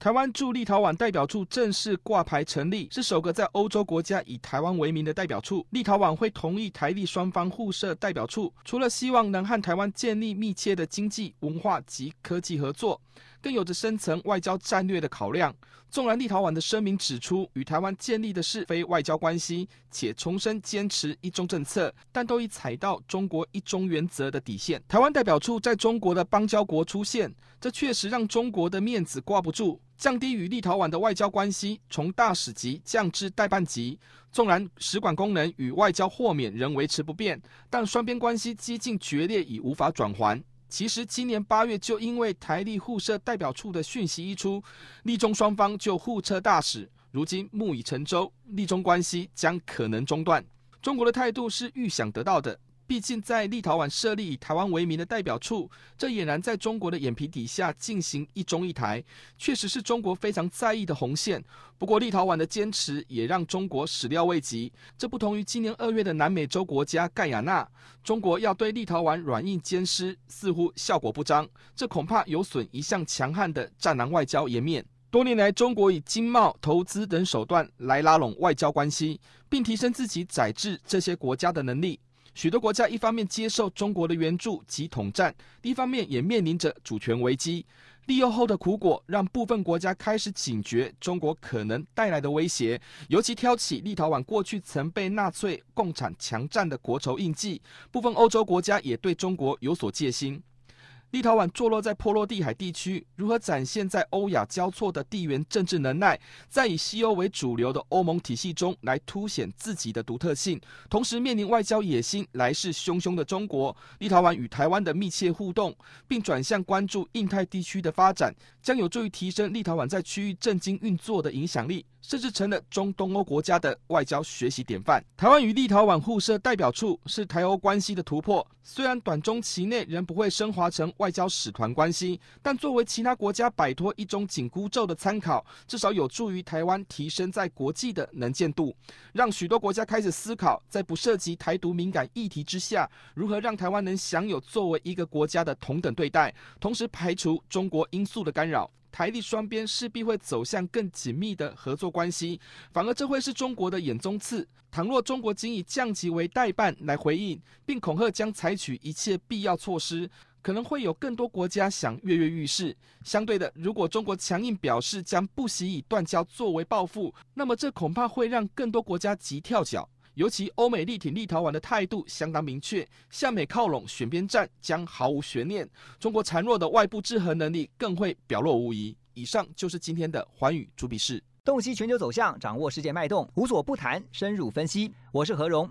台湾驻立陶宛代表处正式挂牌成立，是首个在欧洲国家以台湾为名的代表处。立陶宛会同意台立双方互设代表处，除了希望能和台湾建立密切的经济、文化及科技合作，更有着深层外交战略的考量。纵然立陶宛的声明指出，与台湾建立的是非外交关系，且重申坚持一中政策，但都已踩到中国一中原则的底线。台湾代表处在中国的邦交国出现，这确实让中国的面子挂不住。降低与立陶宛的外交关系，从大使级降至代办级。纵然使馆功能与外交豁免仍维持不变，但双边关系几近决裂，已无法转圜。其实今年八月就因为台立互设代表处的讯息一出，立中双方就互撤大使。如今木已成舟，立中关系将可能中断。中国的态度是预想得到的。毕竟，在立陶宛设立以台湾为名的代表处，这俨然在中国的眼皮底下进行一中一台，确实是中国非常在意的红线。不过，立陶宛的坚持也让中国始料未及。这不同于今年二月的南美洲国家盖亚纳，中国要对立陶宛软硬兼施，似乎效果不彰。这恐怕有损一向强悍的战狼外交颜面。多年来，中国以经贸、投资等手段来拉拢外交关系，并提升自己宰制这些国家的能力。许多国家一方面接受中国的援助及统战，一方面也面临着主权危机。利诱后的苦果，让部分国家开始警觉中国可能带来的威胁，尤其挑起立陶宛过去曾被纳粹、共产强占的国仇印记，部分欧洲国家也对中国有所戒心。立陶宛坐落在波罗的海地区，如何展现在欧亚交错的地缘政治能耐，在以西欧为主流的欧盟体系中来凸显自己的独特性，同时面临外交野心来势汹汹的中国，立陶宛与台湾的密切互动，并转向关注印太地区的发展，将有助于提升立陶宛在区域政经运作的影响力。甚至成了中东欧国家的外交学习典范。台湾与立陶宛互设代表处是台欧关系的突破，虽然短中期内仍不会升华成外交使团关系，但作为其他国家摆脱一中紧箍咒的参考，至少有助于台湾提升在国际的能见度，让许多国家开始思考，在不涉及台独敏感议题之下，如何让台湾能享有作为一个国家的同等对待，同时排除中国因素的干扰。台立双边势必会走向更紧密的合作关系，反而这会是中国的眼中刺。倘若中国仅以降级为代办来回应，并恐吓将采取一切必要措施，可能会有更多国家想跃跃欲试。相对的，如果中国强硬表示将不惜以断交作为报复，那么这恐怕会让更多国家急跳脚。尤其欧美力挺立陶宛的态度相当明确，向美靠拢，选边站将毫无悬念。中国孱弱的外部制衡能力更会表露无遗。以上就是今天的寰宇主笔事，洞悉全球走向，掌握世界脉动，无所不谈，深入分析。我是何荣，